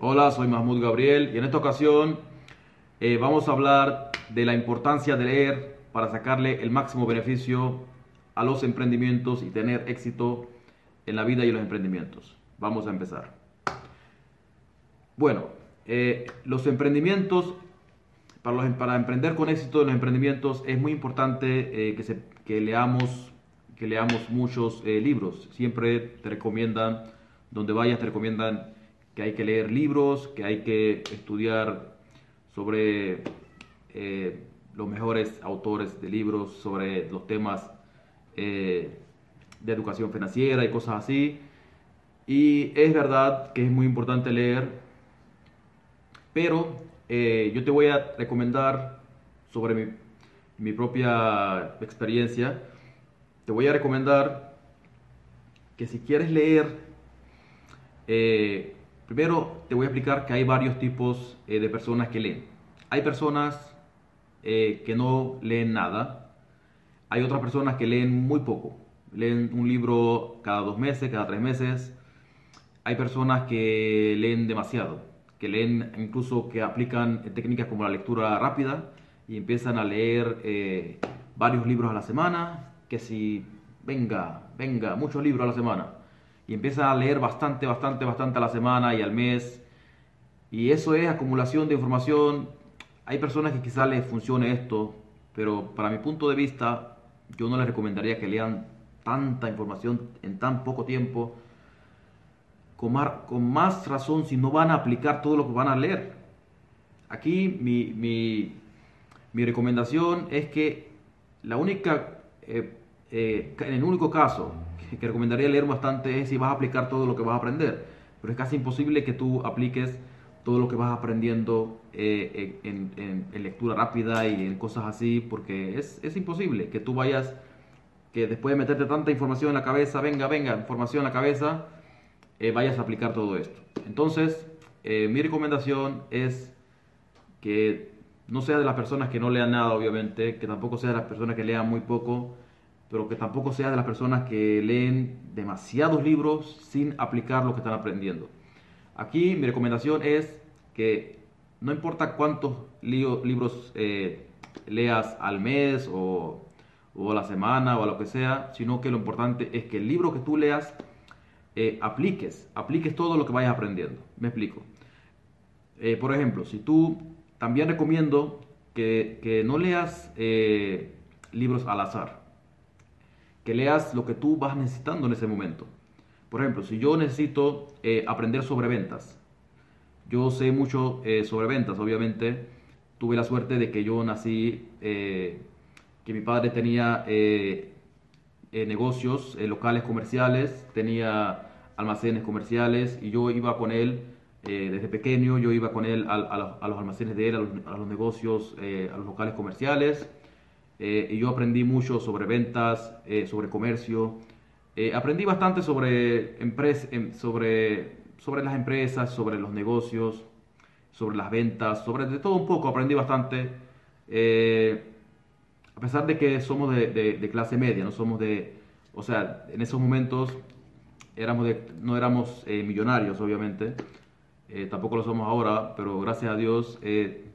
Hola, soy Mahmoud Gabriel y en esta ocasión eh, vamos a hablar de la importancia de leer para sacarle el máximo beneficio a los emprendimientos y tener éxito en la vida y en los emprendimientos. Vamos a empezar. Bueno, eh, los emprendimientos, para, los, para, emprender con éxito en los emprendimientos es muy importante eh, que, que, leamos, que leamos muchos libros. Siempre te recomiendan, donde vayas te recomiendan que hay que leer libros, que hay que estudiar sobre eh, los mejores autores de libros, sobre los temas eh, de educación financiera y cosas así. Y es verdad que es muy importante leer, pero eh, yo te voy a recomendar sobre mi, mi propia experiencia, te voy a recomendar que si quieres leer Primero te voy a explicar que hay varios tipos eh, de personas que leen. Hay personas eh, que no leen nada. Hay otras personas que leen muy poco. Leen un libro cada dos meses, cada tres meses. Hay personas que leen demasiado, que leen incluso que aplican técnicas como la lectura rápida y empiezan a leer eh, varios libros a la semana, que si venga, venga, muchos libros a la semana y empieza a leer bastante, bastante, bastante a la semana y al mes. Y eso es acumulación de información. Hay personas que quizás les funcione esto, pero para mi punto de vista, yo no les recomendaría que lean tanta información en tan poco tiempo. Con más, con más razón si no van a aplicar todo lo que van a leer. Aquí mi, mi, mi recomendación es que la única, eh, eh, en el único caso que recomendaría leer bastante es si vas a aplicar todo lo que vas a aprender. Pero es casi imposible que tú apliques todo lo que vas aprendiendo eh, en, lectura rápida y en cosas así, porque es, es, imposible que tú vayas, que después de meterte tanta información en la cabeza, venga, venga, información en la cabeza, eh, vayas a aplicar todo esto. Entonces, eh, mi recomendación es que no sea de las personas que no lean nada, obviamente, que tampoco sea de las personas que lean muy poco, pero que tampoco sea de las personas que leen demasiados libros sin aplicar lo que están aprendiendo. Aquí mi recomendación es que no importa cuántos libros eh, leas al mes o, a la semana o a lo que sea, sino que lo importante es que el libro que tú leas eh, apliques, apliques todo lo que vayas aprendiendo. Me explico. Eh, por ejemplo, si tú también recomiendo que, que no leas libros al azar que leas lo que tú vas necesitando en ese momento. Por ejemplo, si yo necesito eh, aprender sobre ventas, yo sé mucho eh, sobre ventas, obviamente. Tuve la suerte de que yo nací, eh, que mi padre tenía negocios locales comerciales, tenía almacenes comerciales y yo iba con él desde pequeño, yo iba con él a, los almacenes de él, a los negocios, a los locales comerciales eh, yo aprendí mucho sobre ventas, eh, sobre comercio. Eh, aprendí bastante sobre, em, sobre, sobre las empresas, sobre los negocios, sobre las ventas, sobre de todo un poco. Aprendí bastante. a pesar de que somos de, de, clase media, no somos de... O sea, en esos momentos éramos de, no éramos millonarios, obviamente. tampoco lo somos ahora, pero gracias a Dios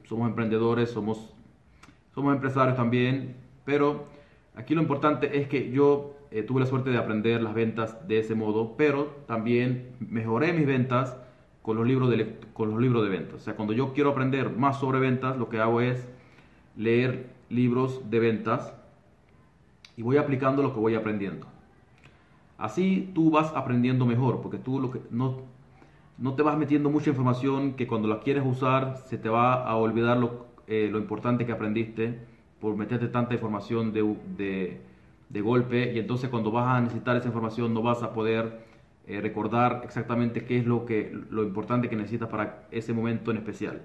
somos emprendedores, somos somos empresarios también, pero aquí lo importante es que yo eh, tuve la suerte de aprender las ventas de ese modo, pero también mejoré mis ventas con los, libros de, con los libros de ventas. O sea, cuando yo quiero aprender más sobre ventas, lo que hago es leer libros de ventas y voy aplicando lo que voy aprendiendo. Así tú vas aprendiendo mejor, porque tú lo que, no, no te vas metiendo mucha información que cuando la quieres usar se te va a olvidar lo, eh, lo importante que aprendiste por meterte tanta información de, de, golpe y entonces cuando vas a necesitar esa información no vas a poder eh, recordar exactamente qué es lo, que, lo importante que necesitas para ese momento en especial.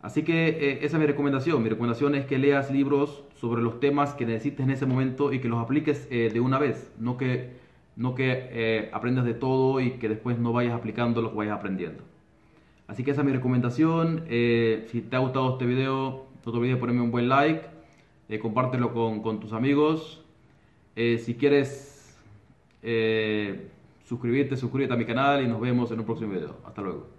Así que eh, esa es mi recomendación. Mi recomendación es que leas libros sobre los temas que necesites en ese momento y que los apliques de una vez, no que, no que aprendas de todo y que después no vayas aplicando lo que vayas aprendiendo. Así que esa es mi recomendación. Eh, si te ha gustado este video, no te olvides de ponerme un buen like. Eh, compártelo con, tus amigos. Eh, si quieres suscribirte, suscríbete a mi canal y nos vemos en un próximo video. Hasta luego.